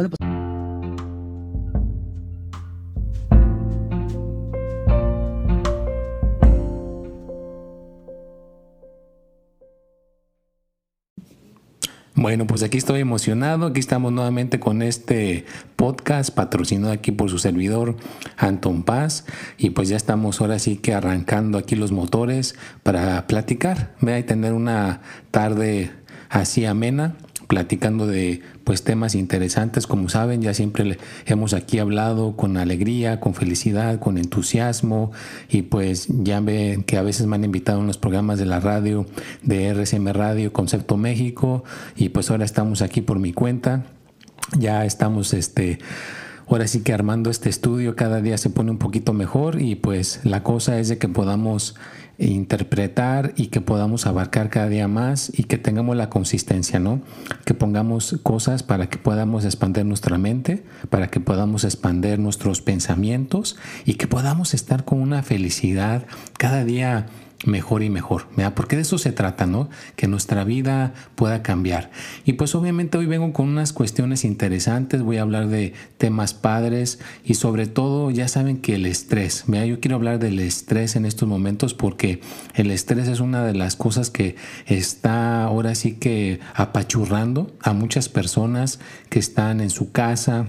Bueno, pues... Bueno, pues aquí estoy emocionado. Aquí estamos nuevamente con este podcast patrocinado aquí por su servidor Anton Paz. Y pues ya estamos ahora sí que arrancando aquí los motores para platicar. Voy a tener una tarde así amena platicando de pues temas interesantes. Como saben ya siempre hemos aquí hablado con alegría con felicidad con entusiasmo. Y pues ya ven que a veces me han invitado en los programas de la radio de RCM Radio Concepto México. Y pues ahora estamos aquí por mi cuenta. Ya estamos este ahora sí que armando este estudio. Cada día se pone un poquito mejor. Y pues la cosa es de que podamos interpretar y que podamos abarcar cada día más y que tengamos la consistencia, ¿no? Que pongamos cosas para que podamos expandir nuestra mente, para que podamos expandir nuestros pensamientos y que podamos estar con una felicidad cada día mejor y mejor, ¿verdad? Porque de eso se trata, ¿no? Que nuestra vida pueda cambiar. Y pues obviamente hoy vengo con unas cuestiones interesantes, voy a hablar de temas padres y sobre todo ya saben que el estrés, ¿verdad? Yo quiero hablar del estrés en estos momentos porque el estrés es una de las cosas que está ahora sí que apachurrando a muchas personas que están en su casa,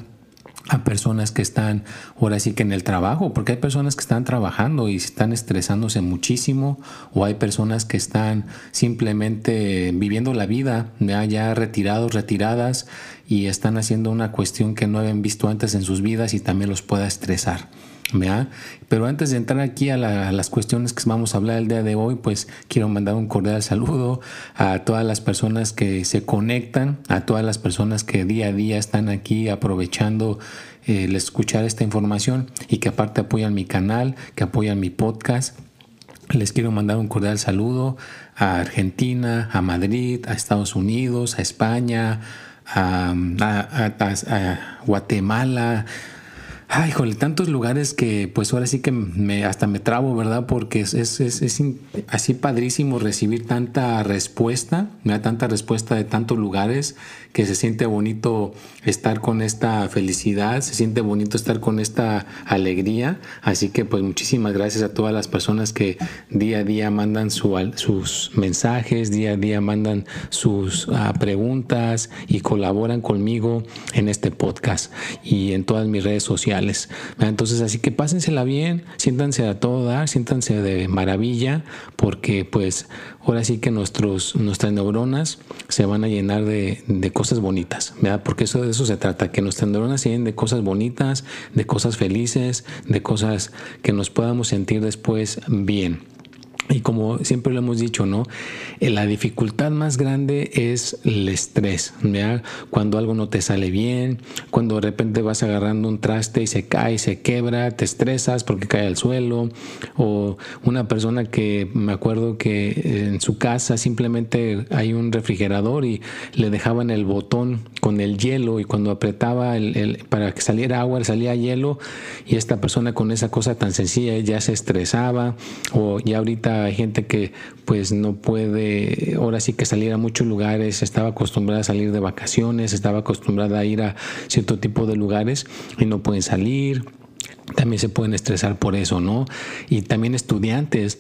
a personas que están ahora sí que en el trabajo, porque hay personas que están trabajando y están estresándose muchísimo, o hay personas que están simplemente viviendo la vida, ya, ya retirados, retiradas, y están haciendo una cuestión que no habían visto antes en sus vidas y también los pueda estresar. Pero antes de entrar aquí a, las cuestiones que vamos a hablar el día de hoy, pues quiero mandar un cordial saludo a todas las personas que se conectan, a todas las personas que día a día están aquí aprovechando eh, el escuchar esta información y que aparte apoyan mi canal, que apoyan mi podcast. Les quiero mandar un cordial saludo a Argentina, a Madrid, a Estados Unidos, a España, a, a Guatemala, Ay, híjole, tantos lugares que pues ahora sí que me, hasta me trabo, ¿verdad? Porque es, es, es, así padrísimo recibir tanta respuesta, me tanta respuesta de tantos lugares que se siente bonito estar con esta felicidad, se siente bonito estar con esta alegría. Así que pues muchísimas gracias a todas las personas que día a día mandan sus mensajes, día a día mandan sus ah, preguntas y colaboran conmigo en este podcast y en todas mis redes sociales. Entonces así que pásensela bien, siéntanse a todo dar, siéntanse de maravilla porque pues ahora sí que nuestros, nuestras neuronas se van a llenar de, de cosas bonitas, ¿verdad? Porque eso, de eso se trata, que nuestras neuronas se llenen de cosas bonitas, de cosas felices, de cosas que nos podamos sentir después bien. Y como siempre lo hemos dicho, ¿no? Eh, la dificultad más grande es el estrés, ¿ya? Cuando algo no te sale bien, cuando de repente vas agarrando un traste y se cae, se quebra, te estresas porque cae al suelo, o una persona que me acuerdo que en su casa simplemente hay un refrigerador y le dejaban el botón con el hielo y cuando apretaba el, para que saliera agua salía hielo y esta persona con esa cosa tan sencilla ya se estresaba o ya ahorita hay gente que pues no puede, ahora sí que salir a muchos lugares, estaba acostumbrada a salir de vacaciones, estaba acostumbrada a ir a cierto tipo de lugares y no pueden salir también se pueden estresar por eso, ¿no? Y también estudiantes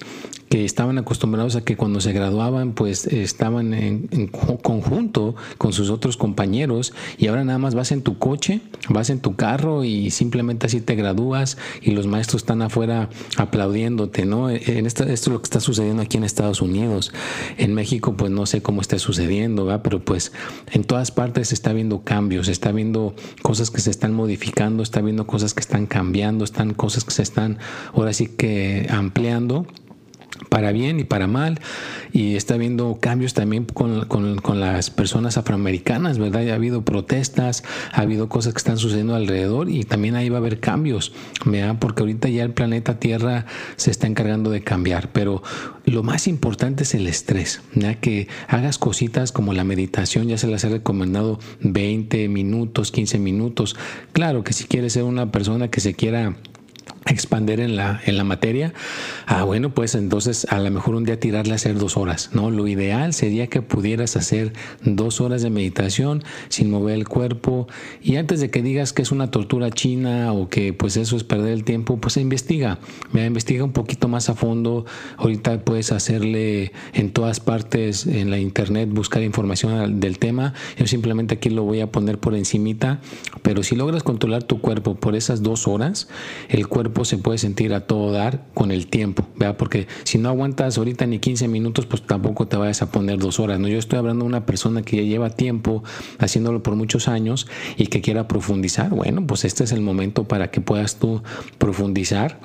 que estaban acostumbrados a que cuando se graduaban pues estaban en, conjunto con sus otros compañeros y ahora nada más vas en tu coche, vas en tu carro y simplemente así te gradúas y los maestros están afuera aplaudiéndote, ¿no? En esto, esto es lo que está sucediendo aquí en Estados Unidos. En México pues no sé cómo está sucediendo, ¿va? Pero pues en todas partes se está viendo cambios, se está viendo cosas que se están modificando, está viendo cosas que están cambiando, están cosas que se están ahora sí que ampliando para bien y para mal, y está habiendo cambios también con, con, las personas afroamericanas, ¿verdad? Ya ha habido protestas, ha habido cosas que están sucediendo alrededor y también ahí va a haber cambios, ¿verdad? Porque ahorita ya el planeta Tierra se está encargando de cambiar, pero lo más importante es el estrés, ¿verdad? Que hagas cositas como la meditación, ya se las he recomendado 20 minutos, 15 minutos. Claro que si quieres ser una persona que se quiera expander en la, en la materia, ah, bueno, pues entonces a lo mejor un día tirarle a hacer dos horas, ¿no? Lo ideal sería que pudieras hacer dos horas de meditación sin mover el cuerpo. Y antes de que digas que es una tortura china o que pues eso es perder el tiempo, pues investiga, me investiga un poquito más a fondo, ahorita puedes hacerle en todas partes en la internet, buscar información del tema, yo simplemente aquí lo voy a poner por encimita, pero si logras controlar tu cuerpo por esas dos horas, el cuerpo se puede sentir a todo dar con el tiempo. Porque si no aguantas ahorita ni 15 minutos, pues tampoco te vayas a poner dos horas, ¿no? Yo estoy hablando de una persona que ya lleva tiempo haciéndolo por muchos años y que quiera profundizar. Bueno, pues este es el momento para que puedas tú profundizar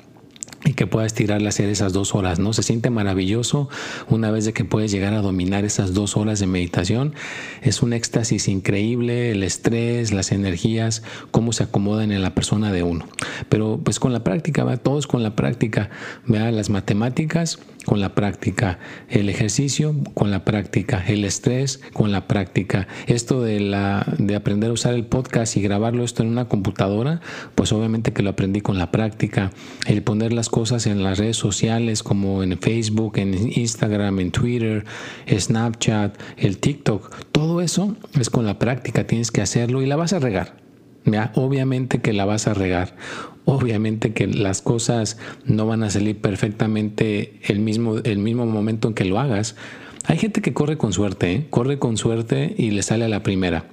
y que puedas tirarle a hacer esas dos horas, ¿no? Se siente maravilloso una vez de que puedes llegar a dominar esas dos horas de meditación. Es un éxtasis increíble, el estrés, las energías, cómo se acomodan en la persona de uno. Pero pues con la práctica, va, todos con la práctica, vea las matemáticas con la práctica, el ejercicio con la práctica, el estrés con la práctica. Esto de, la, de aprender a usar el podcast y grabarlo esto en una computadora, pues obviamente que lo aprendí con la práctica. El poner las cosas en las redes sociales como en Facebook, en Instagram, en Twitter, Snapchat, el TikTok, todo eso es con la práctica, tienes que hacerlo y la vas a regar. Obviamente que la vas a regar. Obviamente que las cosas no van a salir perfectamente el mismo, el mismo momento en que lo hagas. Hay gente que corre con suerte, ¿eh? corre con suerte y le sale a la primera,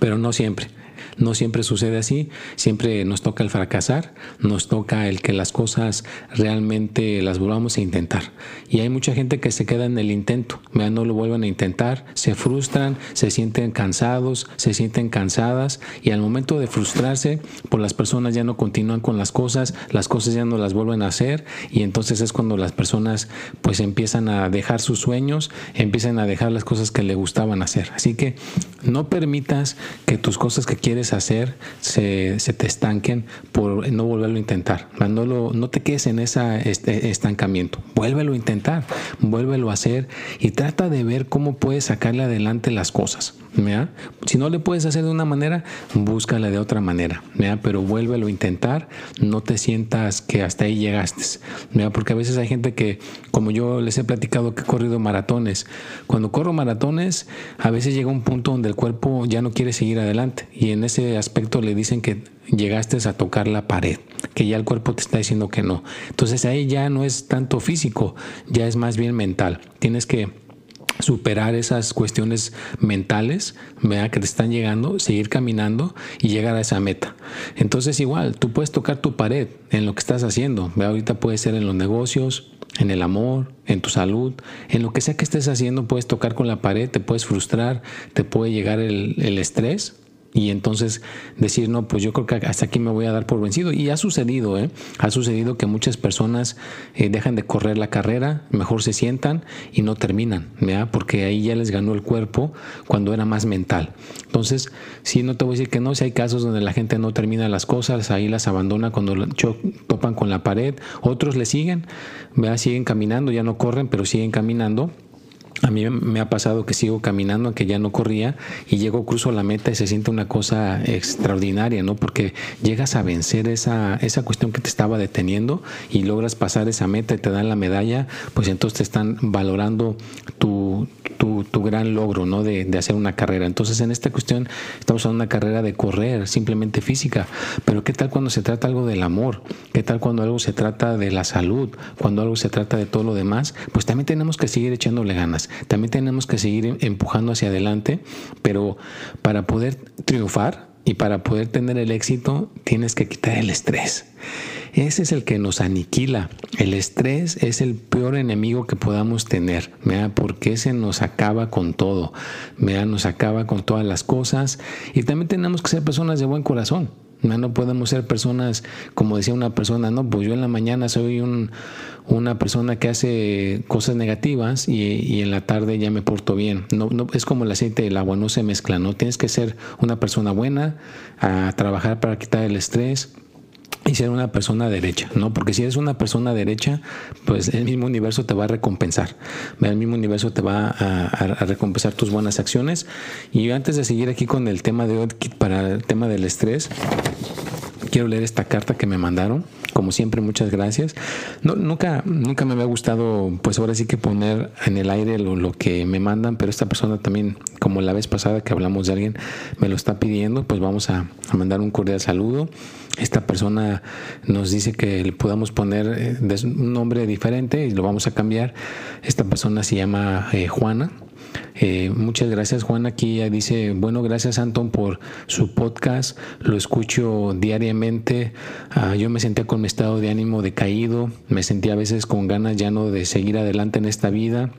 pero no siempre. No siempre sucede así, siempre nos toca el fracasar, nos toca el que las cosas realmente las volvamos a intentar. Y hay mucha gente que se queda en el intento, no lo vuelven a intentar, se frustran, se sienten cansados, se sienten cansadas y al momento de frustrarse, pues las personas ya no continúan con las cosas, las cosas ya no las vuelven a hacer y entonces es cuando las personas pues empiezan a dejar sus sueños, empiezan a dejar las cosas que le gustaban hacer. Así que no permitas que tus cosas que quieres hacer se, te estanquen por no volverlo a intentar. No, no te quedes en ese estancamiento. Vuélvelo a intentar, vuélvelo a hacer y trata de ver cómo puedes sacarle adelante las cosas. Si no le puedes hacer de una manera, búscala de otra manera. Pero vuélvelo a intentar, no te sientas que hasta ahí llegaste. Porque a veces hay gente que, como yo les he platicado que he corrido maratones, cuando corro maratones, a veces llega un punto donde el cuerpo ya no quiere seguir adelante y en ese aspecto le dicen que llegaste a tocar la pared, que ya el cuerpo te está diciendo que no. Entonces ahí ya no es tanto físico, ya es más bien mental. Tienes que superar esas cuestiones mentales vea que te están llegando, seguir caminando y llegar a esa meta. Entonces igual, tú puedes tocar tu pared en lo que estás haciendo. Vea, ahorita puede ser en los negocios, en el amor, en tu salud, en lo que sea que estés haciendo, puedes tocar con la pared, te puedes frustrar, te puede llegar el, el estrés, y entonces decir, no, pues yo creo que hasta aquí me voy a dar por vencido. Y ha sucedido, ¿eh? Ha sucedido que muchas personas eh, dejan de correr la carrera, mejor se sientan y no terminan, ¿verdad? Porque ahí ya les ganó el cuerpo cuando era más mental. Entonces, sí, no te voy a decir que no, si hay casos donde la gente no termina las cosas, ahí las abandona cuando topan con la pared, otros le siguen, ¿verdad? Siguen caminando, ya no corren, pero siguen caminando a mí me ha pasado que sigo caminando, que ya no corría, y llego, cruzo la meta y se siente una cosa extraordinaria, ¿no? Porque llegas a vencer esa, esa cuestión que te estaba deteniendo y logras pasar esa meta y te dan la medalla, pues entonces te están valorando tu, tu, tu gran logro, ¿no? De, de, hacer una carrera. Entonces, en esta cuestión estamos en una carrera de correr, simplemente física. Pero ¿qué tal cuando se trata algo del amor? ¿Qué tal cuando algo se trata de la salud? Cuando algo se trata de todo lo demás, pues también tenemos que seguir echándole ganas. También tenemos que seguir empujando hacia adelante, pero para poder triunfar y para poder tener el éxito tienes que quitar el estrés. Ese es el que nos aniquila. El estrés es el peor enemigo que podamos tener, porque ese nos acaba con todo, nos acaba con todas las cosas. Y también tenemos que ser personas de buen corazón. No podemos ser personas, como decía una persona, no, pues yo en la mañana soy un, una persona que hace cosas negativas y, en la tarde ya me porto bien. No, no, es como el aceite y el agua, no se mezclan, ¿no? Tienes que ser una persona buena, a trabajar para quitar el estrés, y ser una persona derecha, ¿no? Porque si eres una persona derecha, pues el mismo universo te va a recompensar, el mismo universo te va a, recompensar tus buenas acciones. Y antes de seguir aquí con el tema de para el tema del estrés, quiero leer esta carta que me mandaron. Como siempre, muchas gracias. No, nunca, nunca me había gustado, pues ahora sí que poner en el aire lo, que me mandan, pero esta persona también, como la vez pasada que hablamos de alguien, me lo está pidiendo, pues vamos a, a mandar un cordial saludo. Esta persona nos dice que le podamos poner eh, un nombre diferente y lo vamos a cambiar. Esta persona se llama eh, Juana. Eh, muchas gracias Juana. Aquí dice, bueno, gracias Anton por su podcast. Lo escucho diariamente. Ah, yo me sentía con mi estado de ánimo decaído. Me sentía a veces con ganas ya no de seguir adelante en esta vida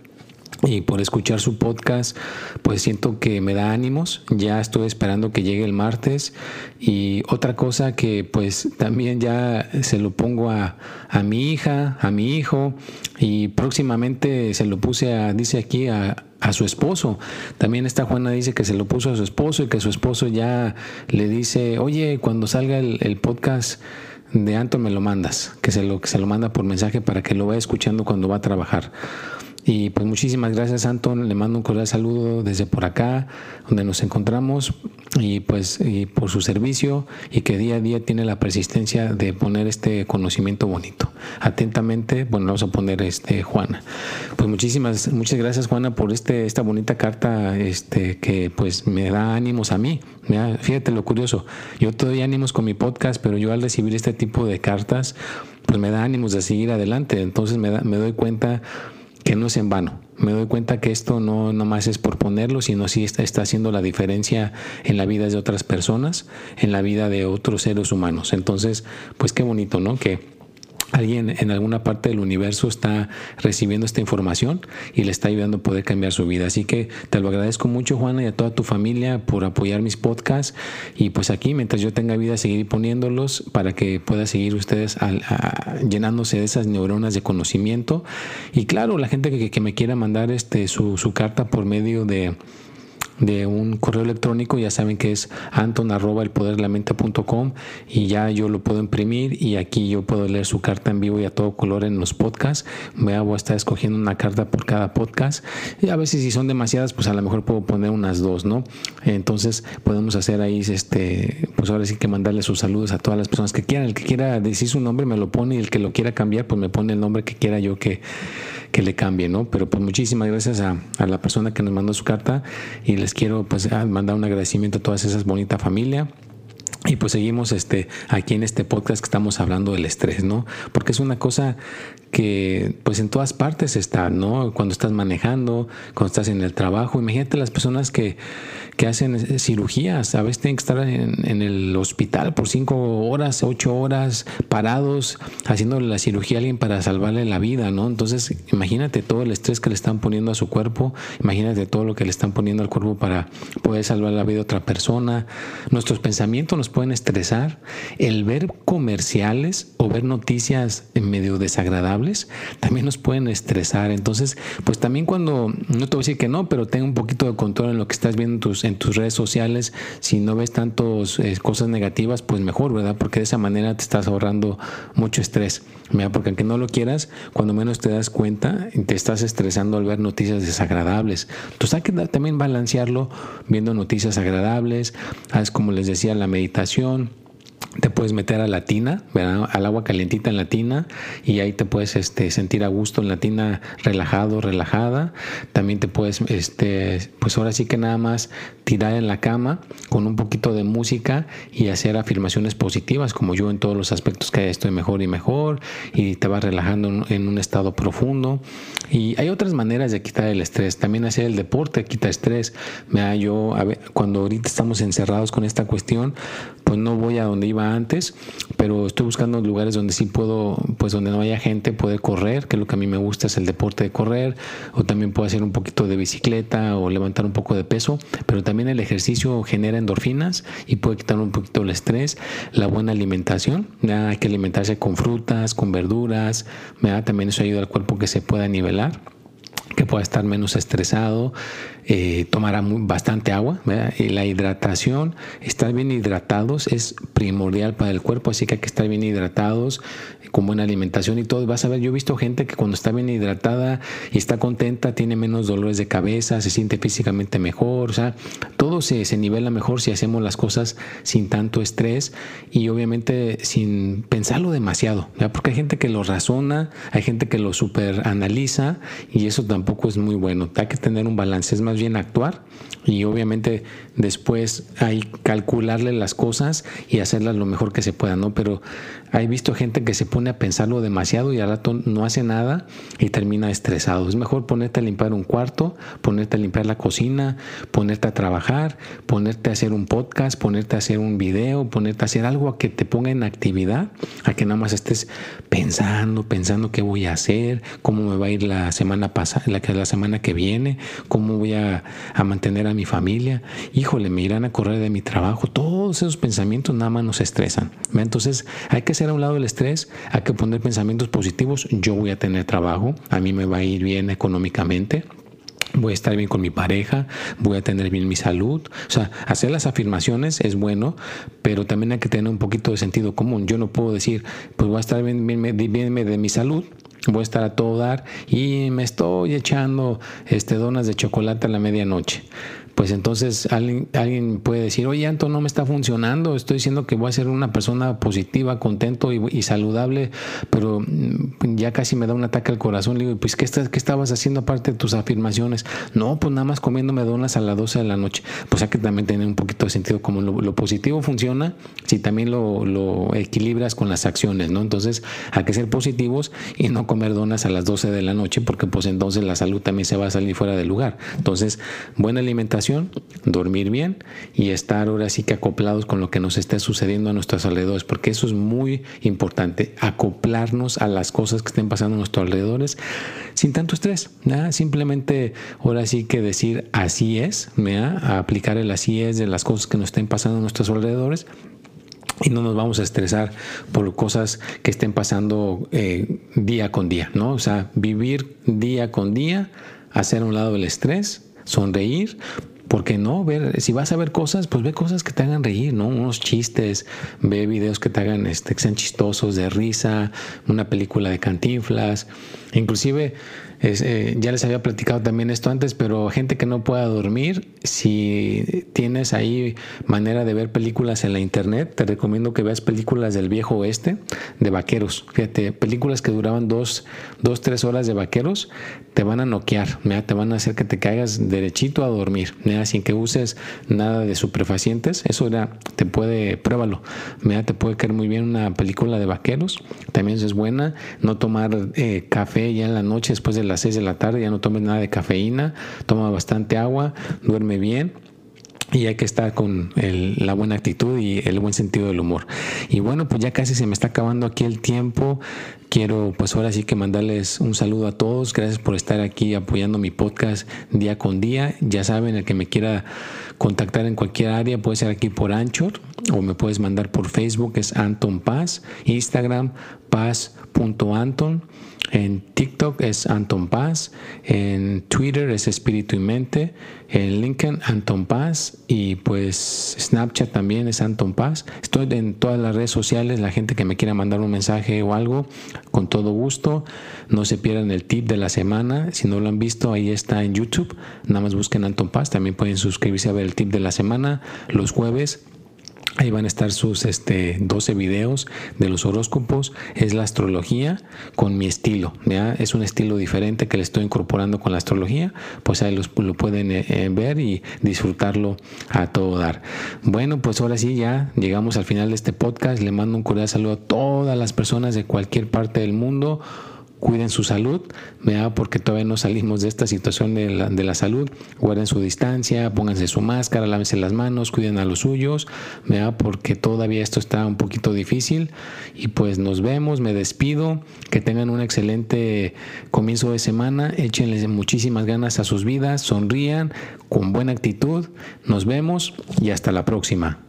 y por escuchar su podcast pues siento que me da ánimos ya estoy esperando que llegue el martes y otra cosa que pues también ya se lo pongo a, a mi hija a mi hijo y próximamente se lo puse a dice aquí a, a su esposo. También esta Juana dice que se lo puso a su esposo y que su esposo ya le dice, oye, cuando salga el, podcast de Anton me lo mandas, que se lo, que se lo manda por mensaje para que lo vaya escuchando cuando va a trabajar. Y pues muchísimas gracias Anton, le mando un cordial saludo desde por acá, donde nos encontramos, y pues y por su servicio y que día a día tiene la persistencia de poner este conocimiento bonito. Atentamente, bueno, vamos a poner este Juana. Pues muchísimas, muchas gracias Juana por este, esta bonita carta este, que pues me da ánimos a mí. fíjate lo curioso, yo te doy ánimos con mi podcast, pero yo al recibir este tipo de cartas, pues me da ánimos de seguir adelante. Entonces me, da, me doy cuenta que no es en vano. Me doy cuenta que esto no más es por ponerlo, sino sí está, está haciendo la diferencia en la vida de otras personas, en la vida de otros seres humanos. Entonces, pues qué bonito, ¿no? Que alguien en alguna parte del universo está recibiendo esta información y le está ayudando a poder cambiar su vida. Así que te lo agradezco mucho, Juana, y a toda tu familia por apoyar mis podcasts. Y pues aquí, mientras yo tenga vida, seguir poniéndolos para que pueda seguir ustedes llenándose de esas neuronas de conocimiento. Y claro, la gente que, me quiera mandar este, su carta por medio de de un correo electrónico, ya saben que es anton arroba el poder la mente y ya yo lo puedo imprimir y aquí yo puedo leer su carta en vivo y a todo color en los podcasts. Voy a estar escogiendo una carta por cada podcast y a veces si son demasiadas, pues a lo mejor puedo poner unas dos, ¿no? Entonces podemos hacer ahí, este, pues ahora sí que mandarle sus saludos a todas las personas que quieran. El que quiera decir su nombre me lo pone y el que lo quiera cambiar, pues me pone el nombre que quiera yo que, que le cambie, ¿no? Pero pues muchísimas gracias a, a la persona que nos mandó su carta y les quiero pues mandar un agradecimiento a todas esas bonitas familias y pues seguimos este, aquí en este podcast que estamos hablando del estrés, ¿no? Porque es una cosa que pues en todas partes está, ¿no? Cuando estás manejando, cuando estás en el trabajo, imagínate las personas que, que hacen cirugías, a veces tienen que estar en, el hospital por cinco horas, ocho horas parados haciendo la cirugía a alguien para salvarle la vida, ¿no? Entonces imagínate todo el estrés que le están poniendo a su cuerpo, imagínate todo lo que le están poniendo al cuerpo para poder salvar la vida de otra persona. Nuestros pensamientos nos pueden estresar, el ver comerciales o ver noticias medio desagradables también nos pueden estresar. Entonces, pues también cuando, no te voy a decir que no, pero ten un poquito de control en lo que estás viendo en tus, en tus redes sociales, si no ves tantas eh, cosas negativas, pues mejor, ¿verdad? Porque de esa manera te estás ahorrando mucho estrés. Mira, porque aunque no lo quieras, cuando menos te das cuenta, te estás estresando al ver noticias desagradables. Entonces hay que también balancearlo viendo noticias agradables, es como les decía, la meditación, alimentación, te puedes meter a la tina, al agua calientita en la tina y ahí te puedes este, sentir a gusto en la tina relajado, relajada. También te puedes, este, pues ahora sí que nada más tirar en la cama con un poquito de música y hacer afirmaciones positivas, como yo en todos los aspectos que estoy mejor y mejor y te vas relajando en un estado profundo. Y hay otras maneras de quitar el estrés. También hacer el deporte quita estrés. Yo, cuando ahorita estamos encerrados con esta cuestión, pues no voy a donde iba antes, pero estoy buscando lugares donde sí puedo, pues donde no haya gente, poder correr, que lo que a mí me gusta es el deporte de correr, o también puedo hacer un poquito de bicicleta o levantar un poco de peso, pero también el ejercicio genera endorfinas y puede quitar un poquito el estrés, la buena alimentación, hay que alimentarse con frutas, con verduras, también eso ayuda al cuerpo que se pueda nivelar que pueda estar menos estresado, eh, tomará bastante agua. Y la hidratación, estar bien hidratados es primordial para el cuerpo, así que hay que estar bien hidratados, con buena alimentación y todo. Vas a ver, yo he visto gente que cuando está bien hidratada y está contenta, tiene menos dolores de cabeza, se siente físicamente mejor, o sea, todo se, se nivela mejor si hacemos las cosas sin tanto estrés y obviamente sin pensarlo demasiado, porque hay gente que lo razona, hay gente que lo super analiza y eso tampoco es muy bueno. Hay que tener un balance, es más bien actuar y obviamente después hay calcularle las cosas y hacerlas lo mejor que se pueda, ¿no? Pero he visto gente que se pone a pensarlo demasiado y al rato no hace nada y termina estresado. Es mejor ponerte a limpiar un cuarto, ponerte a limpiar la cocina, ponerte a trabajar, ponerte a hacer un podcast, ponerte a hacer un video, ponerte a hacer algo a que te ponga en actividad, a que nada más estés pensando, pensando qué voy a hacer, cómo me va a ir la semana pasada, la, la semana que viene, cómo voy a, a mantener a mi familia. Híjole, me irán a correr de mi trabajo. Todos esos pensamientos nada más nos estresan. Entonces hay que hacer a un lado el estrés, hay que poner pensamientos positivos. Yo voy a tener trabajo, a mí me va a ir bien económicamente voy a estar bien con mi pareja, voy a tener bien mi salud. O sea, hacer las afirmaciones es bueno, pero también hay que tener un poquito de sentido común. Yo no puedo decir, pues voy a estar bien, bien, bien de mi salud, voy a estar a todo dar y me estoy echando este donas de chocolate a la medianoche pues entonces alguien, alguien, puede decir, oye, Anto, no me está funcionando, estoy diciendo que voy a ser una persona positiva, contento y, saludable, pero mm, ya casi me da un ataque al corazón. Le digo, pues, ¿qué, estás, ¿qué estabas haciendo aparte de tus afirmaciones? No, pues nada más comiéndome donas a las 12 de la noche. Pues hay que también tener un poquito de sentido, como lo, positivo funciona, si también lo, lo, equilibras con las acciones, ¿no? Entonces hay que ser positivos y no comer donas a las 12 de la noche, porque pues entonces la salud también se va a salir fuera del lugar. Entonces, buena alimentación dormir bien y estar ahora sí que acoplados con lo que nos esté sucediendo a nuestros alrededores, porque eso es muy importante, acoplarnos a las cosas que estén pasando a nuestros alrededores sin tanto estrés. Simplemente ahora sí que decir así es, a aplicar el así es de las cosas que nos estén pasando a nuestros alrededores y no nos vamos a estresar por cosas que estén pasando eh, día con día, ¿no? O sea, vivir día con día, hacer a un lado el estrés, sonreír, ¿Por qué no? Ver, si vas a ver cosas, pues ve cosas que te hagan reír, ¿no? Unos chistes, ve videos que te hagan, este, que sean chistosos, de risa, una película de cantinflas. Inclusive eh, ya les había platicado también esto antes, pero gente que no pueda dormir, si tienes ahí manera de ver películas en la internet, te recomiendo que veas películas del viejo oeste, de vaqueros. Fíjate, películas que duraban dos, dos tres horas de vaqueros, te van a noquear, te van a hacer que te caigas derechito a dormir, sin que uses nada de superfacientes. Eso era, te puede, pruébalo, te puede caer muy bien una película de vaqueros, también es buena. No tomar eh, café ya en la noche después de las 6 de la tarde, ya no tomes nada de cafeína, toma bastante agua, duerme bien y hay que estar con la buena actitud y el buen sentido del humor. Y bueno, pues ya casi se me está acabando aquí el tiempo. Quiero pues ahora sí que mandarles un saludo a todos. Gracias por estar aquí apoyando mi podcast día con día. Ya saben, el que me quiera contactar en cualquier área puede ser aquí por Anchor o me puedes mandar por Facebook, es Anton Paz, Instagram paz.anton. En TikTok es Anton Paz, en Twitter es Espíritu y Mente, en LinkedIn Anton Paz y pues Snapchat también es Anton Paz. Estoy en todas las redes sociales, la gente que me quiera mandar un mensaje o algo, con todo gusto. No se pierdan el tip de la semana, si no lo han visto ahí está en YouTube, nada más busquen Anton Paz, también pueden suscribirse a ver el tip de la semana los jueves Ahí van a estar sus este, 12 videos de los horóscopos. Es la astrología con mi estilo. Es un estilo diferente que le estoy incorporando con la astrología. Pues ahí los, lo pueden eh, eh, ver y disfrutarlo a todo dar. Bueno, pues ahora sí ya llegamos al final de este podcast. Le mando un cordial saludo a todas las personas de cualquier parte del mundo cuiden su salud, ¿verdad? porque todavía no salimos de esta situación de la, de la, salud. Guarden su distancia, pónganse su máscara, lávense las manos, cuiden a los suyos, ¿verdad? porque todavía esto está un poquito difícil. Y pues nos vemos, me despido, que tengan un excelente comienzo de semana, échenles muchísimas ganas a sus vidas, sonrían con buena actitud, nos vemos y hasta la próxima.